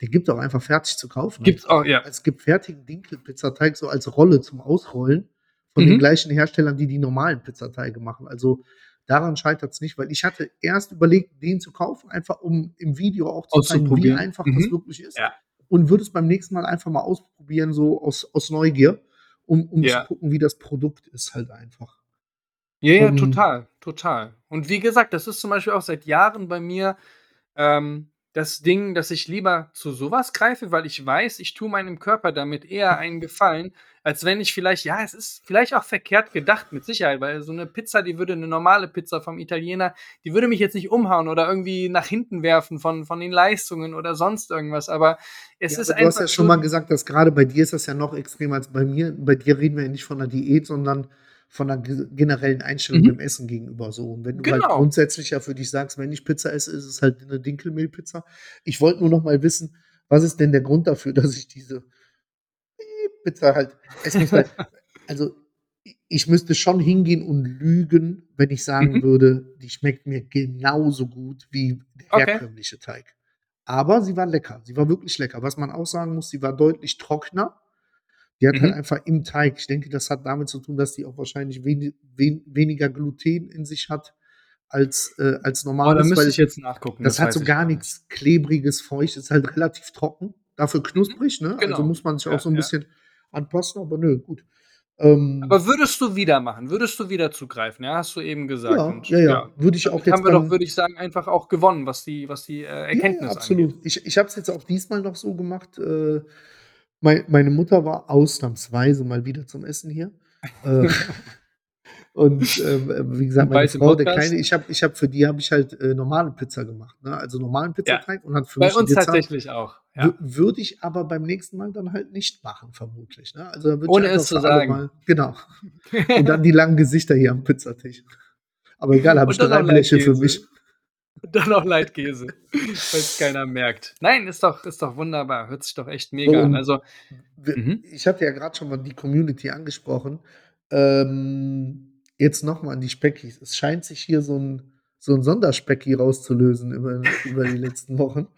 den gibt es auch einfach fertig zu kaufen. Gibt's auch, ja. Es gibt fertigen Dinkelpizzateig so als Rolle zum Ausrollen von den Mhm. gleichen Herstellern, die die normalen Pizzateige machen. Also daran scheitert es nicht, weil ich hatte erst überlegt, den zu kaufen, einfach um im Video auch zu zeigen, wie einfach das Mhm. wirklich ist. Ja. Und würde es beim nächsten Mal einfach mal ausprobieren, so aus, aus Neugier, um, um Ja. zu gucken, wie das Produkt ist halt einfach. Ja, ja, Ähm, total, total. Und wie gesagt, das ist zum Beispiel auch seit Jahren bei mir ähm, das Ding, dass ich lieber zu sowas greife, weil ich weiß, ich tue meinem Körper damit eher einen Gefallen, als wenn ich vielleicht, ja, es ist vielleicht auch verkehrt gedacht, mit Sicherheit, weil so eine Pizza, die würde eine normale Pizza vom Italiener, die würde mich jetzt nicht umhauen oder irgendwie nach hinten werfen von, von den Leistungen oder sonst irgendwas, aber es ja, ist aber du hast einfach ja schon mal gesagt, dass gerade bei dir ist das ja noch extremer als bei mir. Bei dir reden wir ja nicht von einer Diät, sondern von einer ge- generellen Einstellung Mhm. dem Essen gegenüber so. Und wenn du halt Genau. grundsätzlich ja für dich sagst, wenn ich Pizza esse, ist es halt eine Dinkelmehlpizza. Ich wollte nur noch mal wissen, was ist denn der Grund dafür, dass ich diese Pizza halt essen muss? Also ich müsste schon hingehen und lügen, wenn ich sagen Mhm. würde, die schmeckt mir genauso gut wie der Okay. herkömmliche Teig. Aber sie war lecker. Sie war wirklich lecker. Was man auch sagen muss, sie war deutlich trockener. Die hat halt Mhm. einfach im Teig. Ich denke, das hat damit zu tun, dass die auch wahrscheinlich weni wen weniger Gluten in sich hat als, äh, als Oh, da normales. müsste ich jetzt nachgucken. das, hat weiß so gar nicht. nichts klebriges, feuchtes, ist halt relativ trocken. Dafür knusprig, ne? Also Genau. muss man sich auch Ja, so ein ja. bisschen anpassen, aber nö, gut. Ähm, Aber würdest du wieder machen? Würdest du wieder zugreifen? Ja, hast du eben gesagt. ja, Und ja, ja. ja, Würde ich auch jetzt haben wir doch, würde ich sagen, einfach auch gewonnen, was die, was die äh, Ja, ja, Erkenntnis absolut. angeht. Ich, ich habe es jetzt auch diesmal noch so gemacht. Äh, mein, meine Mutter war ausnahmsweise mal wieder zum Essen hier. Äh, und ähm, wie gesagt, meine Frau, der? Kleine, ich habe ich hab für die habe ich halt äh, normale Pizza gemacht. Ne? Also normalen Pizzateig und hat für Bei mich uns tatsächlich auch. Ja. Wür- Würde ich aber beim nächsten Mal dann halt nicht machen, vermutlich. Ne? Also Ohne ich einfach es zu sagen. Mal. Genau. Und dann die langen Gesichter hier am Pizzatisch. Aber egal, habe ich ein Lächeln für mich. Und dann noch Leitkäse, falls keiner merkt. Nein, ist doch, ist doch wunderbar. Hört sich doch echt mega an. Also, mhm. ich hatte ja gerade schon mal die Community angesprochen. Ähm, jetzt nochmal an die Speckis. Es scheint sich hier so ein, so ein Sonderspecki rauszulösen über, über die letzten Wochen.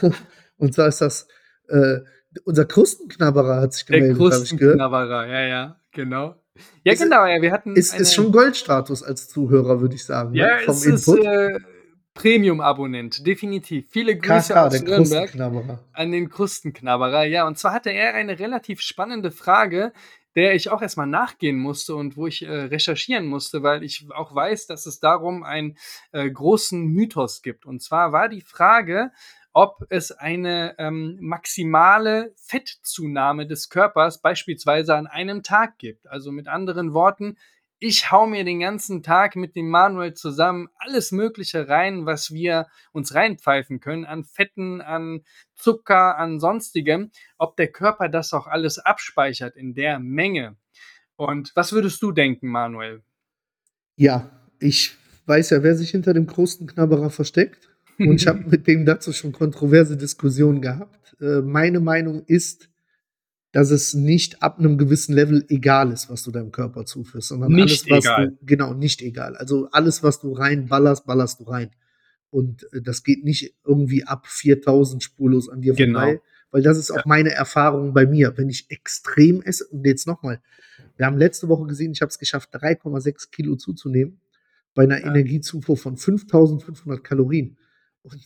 Und zwar ist das, äh, unser Krustenknabberer hat sich der gemeldet, gehört. Krustenknabberer, ja, ja, genau. Ja, Ist- genau, ja, wir hatten Ist, ist schon Goldstatus als Zuhörer, würde ich sagen, ja, ne? vom es ist Input. äh, Premium-Abonnent, definitiv. Viele Grüße KK, aus Nürnberg. An den Krustenknabberer. Ja, und zwar hatte er eine relativ spannende Frage, der ich auch erstmal nachgehen musste und wo ich äh, recherchieren musste, weil ich auch weiß, dass es darum einen äh, großen Mythos gibt. Und zwar war die Frage, ob es eine ähm, maximale Fettzunahme des Körpers beispielsweise an einem Tag gibt. Also mit anderen Worten, ich hau mir den ganzen Tag mit dem Manuel zusammen alles Mögliche rein, was wir uns reinpfeifen können, an Fetten, an Zucker, an sonstigem, ob der Körper das auch alles abspeichert in der Menge. Und was würdest du denken, Manuel? Ja, ich weiß ja, wer sich hinter dem Krustenknabberer versteckt. Und ich habe mit dem dazu schon kontroverse Diskussionen gehabt. Äh, meine Meinung ist, dass es nicht ab einem gewissen Level egal ist, was du deinem Körper zuführst, sondern nicht alles, was egal. du, genau, nicht egal. Also alles, was du reinballerst, ballerst du rein. Und äh, das geht nicht irgendwie ab 4000 spurlos an dir Genau. vorbei, weil das ist auch Ja. meine Erfahrung bei mir. Wenn ich extrem esse, und jetzt nochmal, wir haben letzte Woche gesehen, ich habe es geschafft, 3,6 Kilo zuzunehmen bei einer Ja. Energiezufuhr von 5500 Kalorien. Und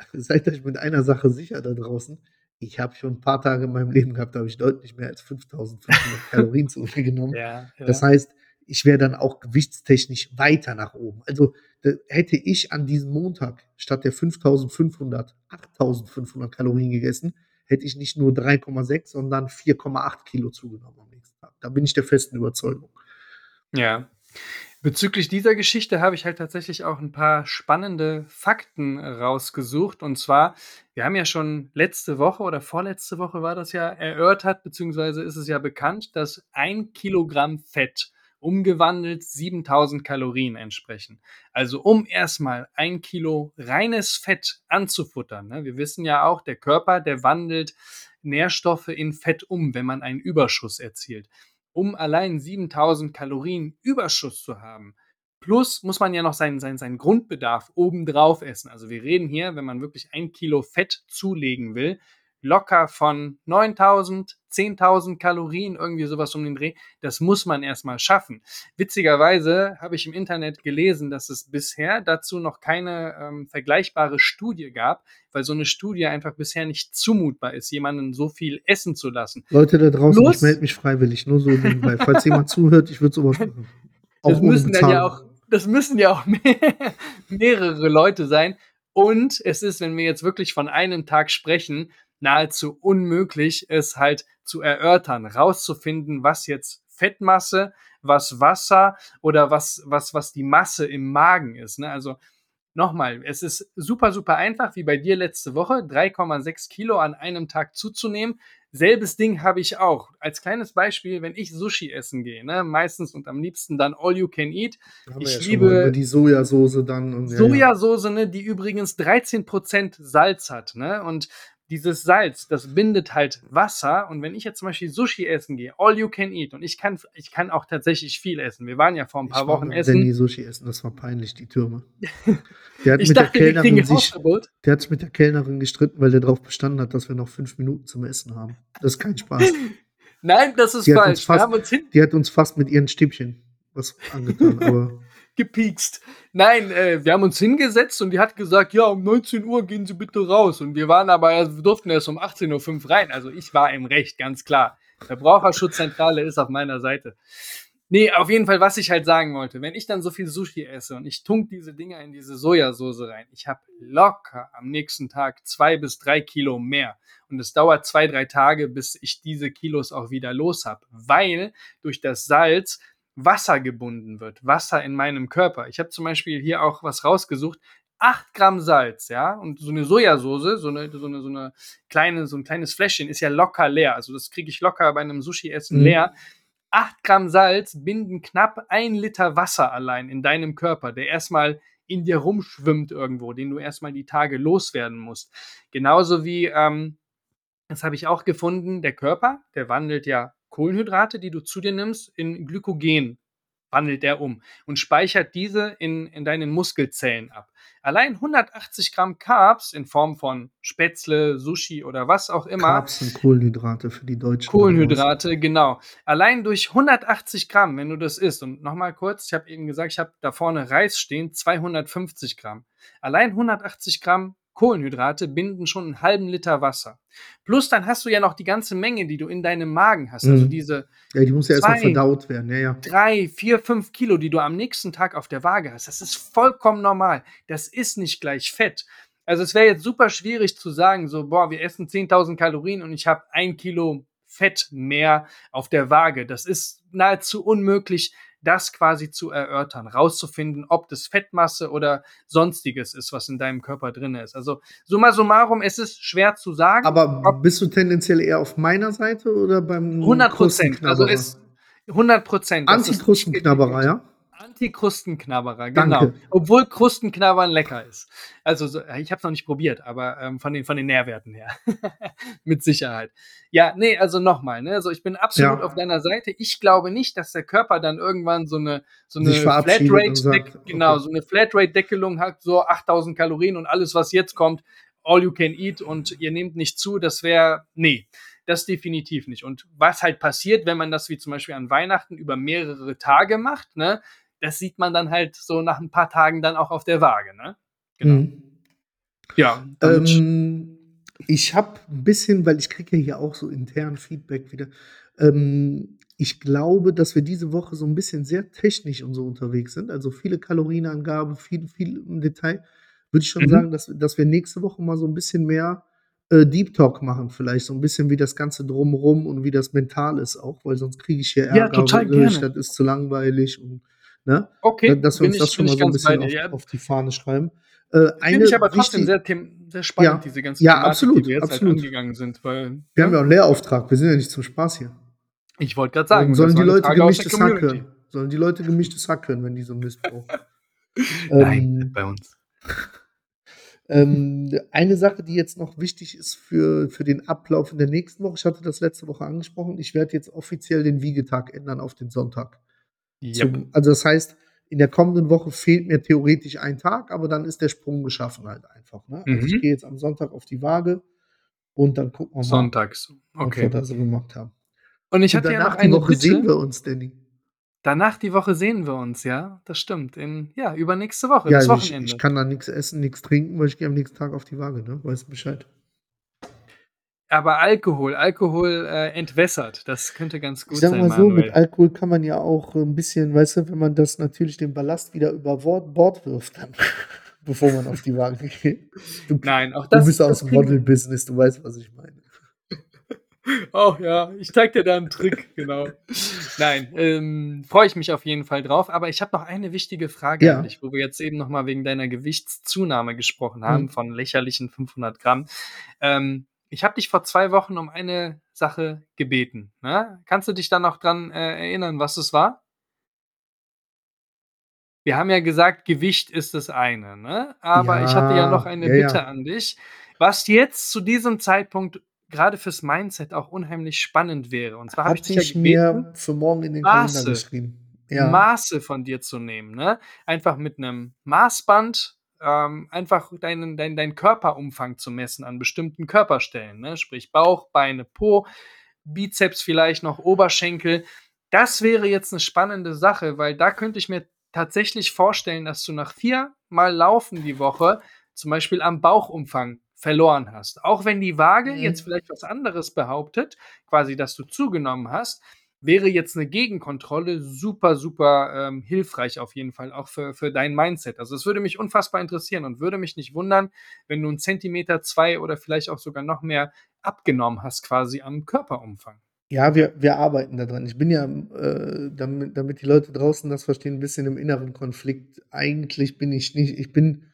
seid euch mit einer Sache sicher da draußen. Ich habe schon ein paar Tage in meinem Leben gehabt, da habe ich deutlich mehr als 5500 Kalorien zu mir genommen. Ja, ja. Das heißt, ich wäre dann auch gewichtstechnisch weiter nach oben. Also da hätte ich an diesem Montag statt der 5500 8500 Kalorien gegessen, hätte ich nicht nur 3,6, sondern 4,8 Kilo zugenommen am nächsten Tag. Da bin ich der festen Überzeugung. Ja. Bezüglich dieser Geschichte habe ich halt tatsächlich auch ein paar spannende Fakten rausgesucht. Und zwar, wir haben ja schon letzte Woche oder vorletzte Woche war das ja erörtert, beziehungsweise ist es ja bekannt, dass ein Kilogramm Fett umgewandelt 7000 Kalorien entsprechen. Also um erstmal ein Kilo reines Fett anzufuttern. Ne? Wir wissen ja auch, der Körper, der wandelt Nährstoffe in Fett um, wenn man einen Überschuss erzielt um allein 7000 Kalorien Überschuss zu haben. Plus muss man ja noch seinen, seinen, seinen Grundbedarf obendrauf essen. Also wir reden hier, wenn man wirklich ein Kilo Fett zulegen will, locker von 9000, 10.000 Kalorien, irgendwie sowas um den Dreh. Das muss man erstmal schaffen. Witzigerweise habe ich im Internet gelesen, dass es bisher dazu noch keine ähm, vergleichbare Studie gab, weil so eine Studie einfach bisher nicht zumutbar ist, jemanden so viel essen zu lassen. Leute da draußen, Plus- ich melde mich freiwillig, nur so nebenbei. Falls jemand zuhört, ich würde sowas machen. Auch das müssen dann ja auch, das müssen ja auch mehr, mehrere Leute sein. Und es ist, wenn wir jetzt wirklich von einem Tag sprechen, nahezu unmöglich, es halt zu erörtern, rauszufinden, was jetzt Fettmasse, was Wasser oder was, was, was die Masse im Magen ist. Ne? Also nochmal, es ist super, super einfach, wie bei dir letzte Woche, 3,6 Kilo an einem Tag zuzunehmen. Selbes Ding habe ich auch. Als kleines Beispiel, wenn ich Sushi essen gehe, ne, meistens und am liebsten dann All You Can Eat. Ich ja liebe- die Sojasauce dann. Und, ja, ja. Sojasauce, ne, die übrigens 13% Salz hat, ne? Und dieses Salz, das bindet halt Wasser. Und wenn ich jetzt zum Beispiel Sushi essen gehe, all you can eat, und ich kann, ich kann auch tatsächlich viel essen. Wir waren ja vor ein paar ich war Wochen mit essen. Danny Sushi essen, das war peinlich, die Türme. Der hat, Ich mit dachte, der Kellnerin sich, der hat sich mit der Kellnerin gestritten, weil der darauf bestanden hat, dass wir noch fünf Minuten zum Essen haben. Das ist kein Spaß. Nein, das ist Die hat falsch. Wir fast- haben uns Die hat uns fast mit ihren Stäbchen was angetan, aber hingepiekst. Nein, äh, wir haben uns hingesetzt und die hat gesagt, ja, um 19 Uhr gehen Sie bitte raus. Und wir waren aber, erst- wir durften erst um 18.05 Uhr rein. Also ich war im Recht, ganz klar. Verbraucherschutzzentrale ist auf meiner Seite. Nee, auf jeden Fall, was ich halt sagen wollte, wenn ich dann so viel Sushi esse und ich tunk diese Dinger in diese Sojasauce rein, ich habe locker am nächsten Tag zwei bis drei Kilo mehr. Und es dauert zwei, drei Tage, bis ich diese Kilos auch wieder los habe, weil durch das Salz Wasser gebunden wird, Wasser in meinem Körper. Ich habe zum Beispiel hier auch was rausgesucht, 8 Gramm Salz, ja, und so eine Sojasauce, so eine, so eine, so eine kleine, so ein kleines Fläschchen ist ja locker leer. Also das kriege ich locker bei einem Sushi-Essen Mhm. leer. 8 Gramm Salz binden knapp ein Liter Wasser allein in deinem Körper, der erstmal in dir rumschwimmt irgendwo, den du erstmal die Tage loswerden musst. Genauso wie, ähm, das habe ich auch gefunden, der Körper, der wandelt ja Kohlenhydrate, die du zu dir nimmst, in Glykogen wandelt er um und speichert diese in, in deinen Muskelzellen ab. Allein 180 Gramm Carbs in Form von Spätzle, Sushi oder was auch immer, Carbs sind Kohlenhydrate für die Deutschen. Kohlenhydrate, genau. Allein durch 180 Gramm, wenn du das isst, und nochmal kurz, ich habe eben gesagt, ich habe da vorne Reis stehen, 250 Gramm. Allein 180 Gramm Kohlenhydrate binden schon einen halben Liter Wasser. Plus dann hast du ja noch die ganze Menge, die du in deinem Magen hast. Also Mhm. diese Ja, die muss ja erstmal verdaut werden. Ja, ja. drei, vier, fünf Kilo, die du am nächsten Tag auf der Waage hast. Das ist vollkommen normal. Das ist nicht gleich Fett. Also es wäre jetzt super schwierig zu sagen, so, boah, wir essen 10.000 Kalorien und ich habe ein Kilo Fett mehr auf der Waage. Das ist nahezu unmöglich, das quasi zu erörtern, rauszufinden, ob das Fettmasse oder sonstiges ist, was in deinem Körper drin ist. Also summa summarum, es ist schwer zu sagen. Aber bist du tendenziell eher auf meiner Seite oder beim 100 Prozent. Also es 100 Prozent. Antikrustenknabberer, ja? Antikrustenknabberer, genau. Danke. Obwohl Krustenknabbern lecker ist. Also so, ich habe es noch nicht probiert, aber ähm, von, den, von den Nährwerten her. Mit Sicherheit. Ja, nee, also nochmal, ne? Also ich bin absolut Ja. auf deiner Seite. Ich glaube nicht, dass der Körper dann irgendwann so eine, so eine Flatrate, genau, okay. so eine Flatrate-Deckelung hat, so 8000 Kalorien und alles, was jetzt kommt, all you can eat und ihr nehmt nicht zu, das wäre, nee, das definitiv nicht. Und was halt passiert, wenn man das wie zum Beispiel an Weihnachten über mehrere Tage macht, ne, das sieht man dann halt so nach ein paar Tagen dann auch auf der Waage, ne? Genau. Mhm. Ja, Ähm, ich habe ein bisschen, weil ich kriege ja hier auch so intern Feedback wieder. Ähm, ich glaube, dass wir diese Woche so ein bisschen sehr technisch und so unterwegs sind. Also viele Kalorienangaben, viel, viel im Detail. Würde ich schon Mhm. sagen, dass, dass wir nächste Woche mal so ein bisschen mehr äh, Deep Talk machen, vielleicht. So ein bisschen wie das Ganze drumherum und wie das mental ist auch, weil sonst kriege ich hier Ja, Ärger. total weil, äh, gerne. Das ist zu langweilig und ne? okay, dass wir uns das ich, schon mal so ein bisschen auf, Ja, auf die Fahne schreiben. Äh, Finde ich aber trotzdem sehr, sehr spannend, Ja. diese ganze Ja, Thematik, absolut, die wir jetzt absolut. halt angegangen sind. Weil, Wir haben ja ja, auch einen Lehrauftrag, wir sind ja nicht zum Spaß hier. ich wollte gerade sagen, sollen die Leute gemischtes Hack hören? Sollen die Leute gemischtes Hack hören, wenn die so Mist brauchen? Nein, ähm, bei uns. ähm, eine Sache, die jetzt noch wichtig ist für, für den Ablauf in der nächsten Woche, ich hatte das letzte Woche angesprochen, ich werde jetzt offiziell den Wiegetag ändern auf den Sonntag. Yep. Also das heißt, in der kommenden Woche fehlt mir theoretisch ein Tag, aber dann ist der Sprung geschaffen halt einfach. Ne? Also ich Mhm. gehe jetzt am Sonntag auf die Waage und dann gucken wir mal, Sonntags. was Okay. wir da so gemacht haben. Und ich Und hatte ja danach noch die Woche Bitte. sehen wir uns, Danny. Danach die Woche sehen wir uns, ja. Das stimmt. In, ja, übernächste Woche, Ja, das also ich, Wochenende. ich kann da nichts essen, nichts trinken, weil ich gehe am nächsten Tag auf die Waage, ne? Weißt du Bescheid. Aber Alkohol, Alkohol äh, entwässert, das könnte ganz gut Ich sag sein, mal so, Manuel. mit Alkohol kann man ja auch ein bisschen, weißt du, wenn man das natürlich den Ballast wieder über Bord, wirft, dann, bevor man auf die Waage geht. Du, Nein, auch du das, bist aus das dem klingt, Model-Business, du weißt, was ich meine. Oh ja, ich zeig dir da einen Trick, genau. Nein, ähm, freue ich mich auf jeden Fall drauf. Aber ich habe noch eine wichtige Frage an Ja. dich, wo wir jetzt eben nochmal wegen deiner Gewichtszunahme gesprochen haben, Mhm. von lächerlichen 500 Gramm. Ähm, ich habe dich vor zwei Wochen um eine Sache gebeten. Ne? Kannst du dich da noch dran äh, erinnern, was es war? Wir haben ja gesagt, Gewicht ist das eine, ne? Aber ich hatte ja noch Ja, eine ja, Bitte ja. an dich, was jetzt zu diesem Zeitpunkt gerade fürs Mindset auch unheimlich spannend wäre. Und zwar habe ich dich ja ich gebeten, mir für morgen in den Kalender Maße, geschrieben. Ja. Maße von dir zu nehmen, ne? Einfach mit einem Maßband ähm, einfach deinen, dein, deinen Körperumfang zu messen an bestimmten Körperstellen, ne? Sprich Bauch, Beine, Po, Bizeps vielleicht noch, Oberschenkel. Das wäre jetzt eine spannende Sache, weil da könnte ich mir tatsächlich vorstellen, dass du nach viermal Laufen die Woche zum Beispiel am Bauchumfang verloren hast. Auch wenn die Waage jetzt Mhm. vielleicht was anderes behauptet, quasi, dass du zugenommen hast, wäre jetzt eine Gegenkontrolle super, super ähm, hilfreich auf jeden Fall auch für, für dein Mindset. Also es würde mich unfassbar interessieren und würde mich nicht wundern, wenn du einen Zentimeter, zwei oder vielleicht auch sogar noch mehr abgenommen hast quasi am Körperumfang. Ja, wir, wir arbeiten daran. Ich bin ja, äh, damit, damit die Leute draußen das verstehen, ein bisschen im inneren Konflikt. Eigentlich bin ich nicht, ich bin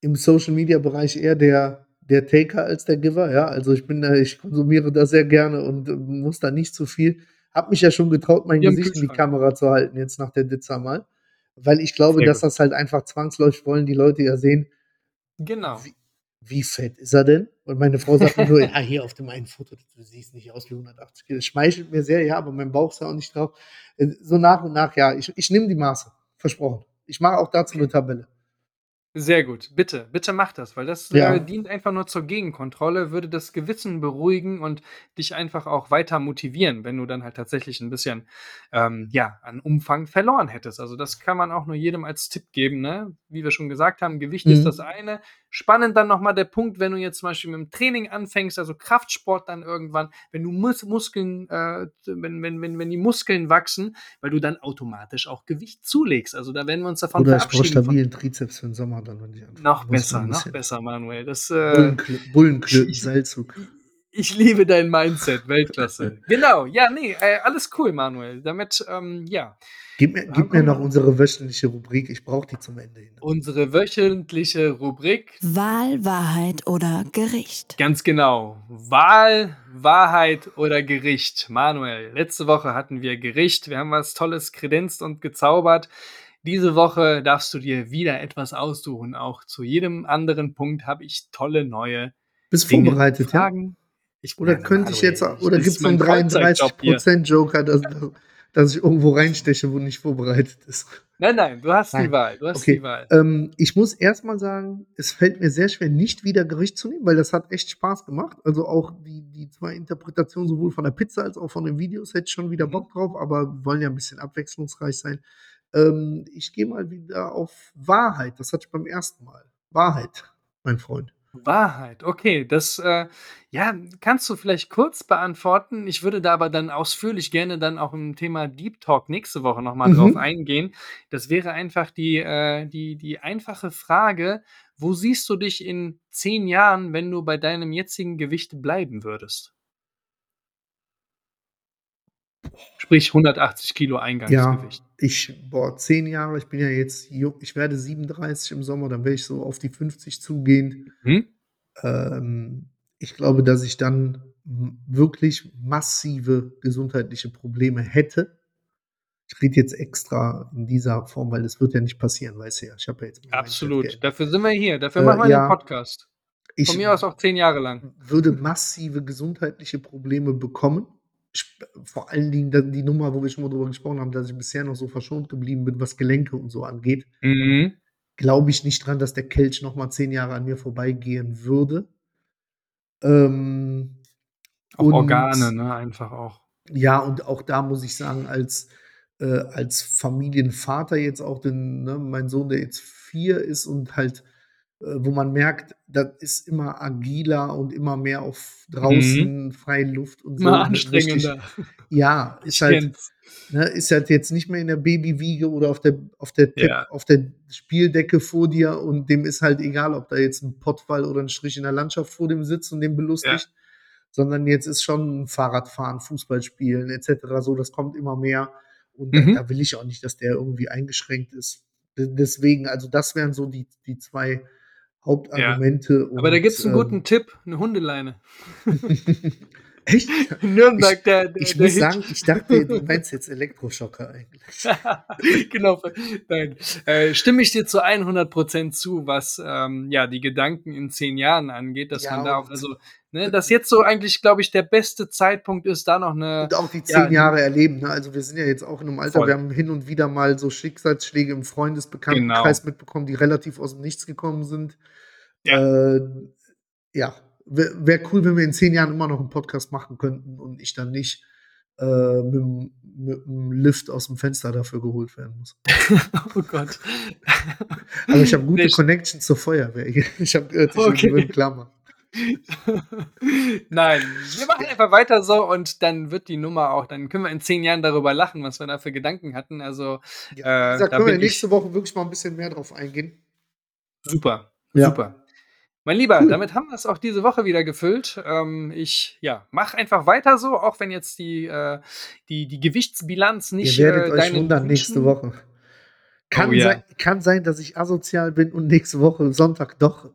im Social Media Bereich eher der, der Taker als der Giver, ja. Also ich bin da, ich konsumiere da sehr gerne und äh, muss da nicht zu viel. Hab mich ja schon getraut, mein im Gesicht in die. Kamera zu halten, jetzt nach der Ditza mal. Weil ich glaube, dass das halt einfach zwangsläufig wollen, die Leute ja sehen, Genau. wie, wie fett ist er denn? Und meine Frau sagt mir nur, ja, hier auf dem einen Foto, du siehst nicht aus wie 180 Kilo. Das schmeichelt mir sehr, ja, aber mein Bauch ist ja auch nicht drauf. Äh, So nach und nach, ja, ich, ich nehme die Maße. Versprochen. Ich mache auch dazu eine Tabelle. Sehr gut. Bitte, bitte mach das, weil das Ja. äh, dient einfach nur zur Gegenkontrolle, würde das Gewissen beruhigen und dich einfach auch weiter motivieren, wenn du dann halt tatsächlich ein bisschen ähm, ja, an Umfang verloren hättest. Also das kann man auch nur jedem als Tipp geben. Ne? Wie wir schon gesagt haben, Gewicht ist Mhm. das eine, Spannend dann nochmal der Punkt, wenn du jetzt zum Beispiel mit dem Training anfängst, also Kraftsport dann irgendwann, wenn du Mus Muskeln, äh, wenn, wenn, wenn, wenn die Muskeln wachsen, weil du dann automatisch auch Gewicht zulegst. Also da werden wir uns davon Oder ich brauche verabschieden. stabilen Trizeps für den Sommer dann, wenn ich. Noch besser, noch besser, Manuel. Das, äh, Bullenklöten, ich- Seilzug. Ich liebe dein Mindset, Weltklasse. genau, ja, nee, äh, alles cool, Manuel. Damit, ähm, ja, Gib mir, gib mir noch unsere wöchentliche Rubrik. Ich brauche die zum Ende hin. unsere wöchentliche Rubrik Wahl, Wahrheit oder Gericht. Ganz genau. Wahl, Wahrheit oder Gericht. Manuel, letzte Woche hatten wir Gericht. Wir haben was Tolles kredenzt und gezaubert. Diese Woche darfst du dir wieder etwas aussuchen. Auch zu jedem anderen Punkt habe ich tolle neue Bist Dinge, vorbereitet, ja? Ich, Oder Nein, könnte ich jetzt, oder gibt es so einen mein Vollzeitjob hier. 33%-Joker, dass, dass ich irgendwo reinsteche, wo nicht vorbereitet ist? Nein, nein, du hast die Nein. Wahl. Du hast Okay. die Wahl. Ähm, ich muss erstmal sagen, es fällt mir sehr schwer, nicht wieder Gericht zu nehmen, weil das hat echt Spaß gemacht. Also auch die, die zwei Interpretationen, sowohl von der Pizza als auch von den Videos, hätte ich schon wieder Mhm. Bock drauf, aber wir wollen ja ein bisschen abwechslungsreich sein. Ähm, ich gehe mal wieder auf Wahrheit. Das hatte ich beim ersten Mal. Wahrheit, mein Freund. Wahrheit, okay, das äh, ja, kannst du vielleicht kurz beantworten. Ich würde da aber dann ausführlich gerne dann auch im Thema Deep Talk nächste Woche nochmal Mhm. drauf eingehen. Das wäre einfach die, äh, die, die einfache Frage, wo siehst du dich in zehn Jahren, wenn du bei deinem jetzigen Gewicht bleiben würdest? Sprich 180 Kilo Ja, Eingangsgewicht. Ich, boah, zehn Jahre, ich bin ja jetzt, jung, ich werde 37 im Sommer, dann werde ich so auf die 50 zugehen. Hm? Ähm, ich glaube, dass ich dann wirklich massive gesundheitliche Probleme hätte. Ich rede jetzt extra in dieser Form, weil es wird ja nicht passieren, weißt du ja. Ich habe ja jetzt Absolut. Dafür sind wir hier. Dafür Äh, machen wir ja. den Podcast. Ich Von mir aus auch zehn Jahre lang. würde massive gesundheitliche Probleme bekommen. Vor allen Dingen dann die Nummer, wo wir schon mal drüber gesprochen haben, dass ich bisher noch so verschont geblieben bin, was Gelenke und so angeht. Mhm. glaube ich nicht dran, dass der Kelch noch mal zehn Jahre an mir vorbeigehen würde. Ähm, Auch und- Organe, ne? Einfach auch. Ja, und auch da muss ich sagen, als, äh, als Familienvater jetzt auch, den, ne, mein Sohn, der jetzt vier ist und halt, wo man merkt, das ist immer agiler und immer mehr auf draußen, freie Luft und so. Mal richtig- anstrengender. Ja, ist halt, ne, ist halt jetzt nicht mehr in der Babywiege oder auf der, auf der, Te- Ja. auf der Spieldecke vor dir und dem ist halt egal, ob da jetzt ein Pottwall oder ein Strich in der Landschaft vor dem sitzt und den belustigt, sondern jetzt ist schon Fahrradfahren, Fußballspielen etc. so, das kommt immer mehr und Mhm. da, da will ich auch nicht, dass der irgendwie eingeschränkt ist. Deswegen, also das wären so die, die zwei Hauptargumente. Aber da und, gibt's einen ähm, guten Tipp, eine Hundeleine. Echt? Nürnberg, der, der, Ich der muss Hit. sagen, ich dachte, du meinst jetzt Elektroschocker eigentlich. genau. Nein. Äh, stimme ich dir zu 100% zu, was ähm, ja die Gedanken in zehn Jahren angeht, dass Ja, man da also, ne, dass jetzt so eigentlich, glaube ich, der beste Zeitpunkt ist, da noch eine. Und auch die ja, zehn Jahre erleben. Ne? Also wir sind ja jetzt auch in einem Alter, Voll. wir haben hin und wieder mal so Schicksalsschläge im Freundesbekanntenkreis mitbekommen, die relativ aus dem Nichts gekommen sind. Ja. Äh, ja, wäre wär cool, wenn wir in zehn Jahren immer noch einen Podcast machen könnten und ich dann nicht äh, mit, dem- mit dem Lift aus dem Fenster dafür geholt werden muss. oh Gott. Aber ich habe gute Nee, Connection zur Feuerwehr. Ich habe gehört, ich Okay. Klammer. Nein, wir machen einfach weiter so und dann wird die Nummer auch, dann können wir in zehn Jahren darüber lachen, was wir da für Gedanken hatten. Also Ja, Äh, da können wir nächste Woche wirklich mal ein bisschen mehr drauf eingehen. super, Ja. super. Mein Lieber, Cool. damit haben wir es auch diese Woche wieder gefüllt. Ähm, ich ja, mach einfach weiter so, auch wenn jetzt die, äh, die, die Gewichtsbilanz nicht Ihr werdet äh, euch wundern nächste Wünschen- Woche. Kann, Oh ja. sein, kann sein, dass ich asozial bin und nächste Woche Sonntag doch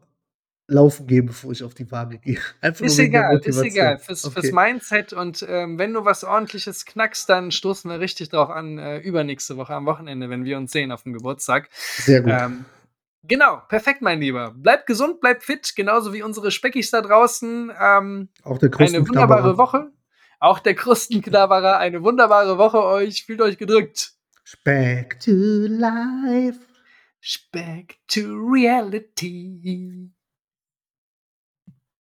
laufen gehe, bevor ich auf die Waage gehe. Einfach Ist egal, ist egal. Fürs, Okay. fürs Mindset und ähm, wenn du was ordentliches knackst, dann stoßen wir richtig drauf an, äh, übernächste Woche am Wochenende, wenn wir uns sehen auf dem Geburtstag. Sehr gut. Ähm, genau, perfekt, mein Lieber. Bleib gesund, bleib fit, genauso wie unnere Speckis da draußen. Ähm, Auch der eine wunderbare. Woche. Auch der Krustenknabberer, eine wunderbare Woche euch. Fühlt euch gedrückt. Back to life. Back to reality.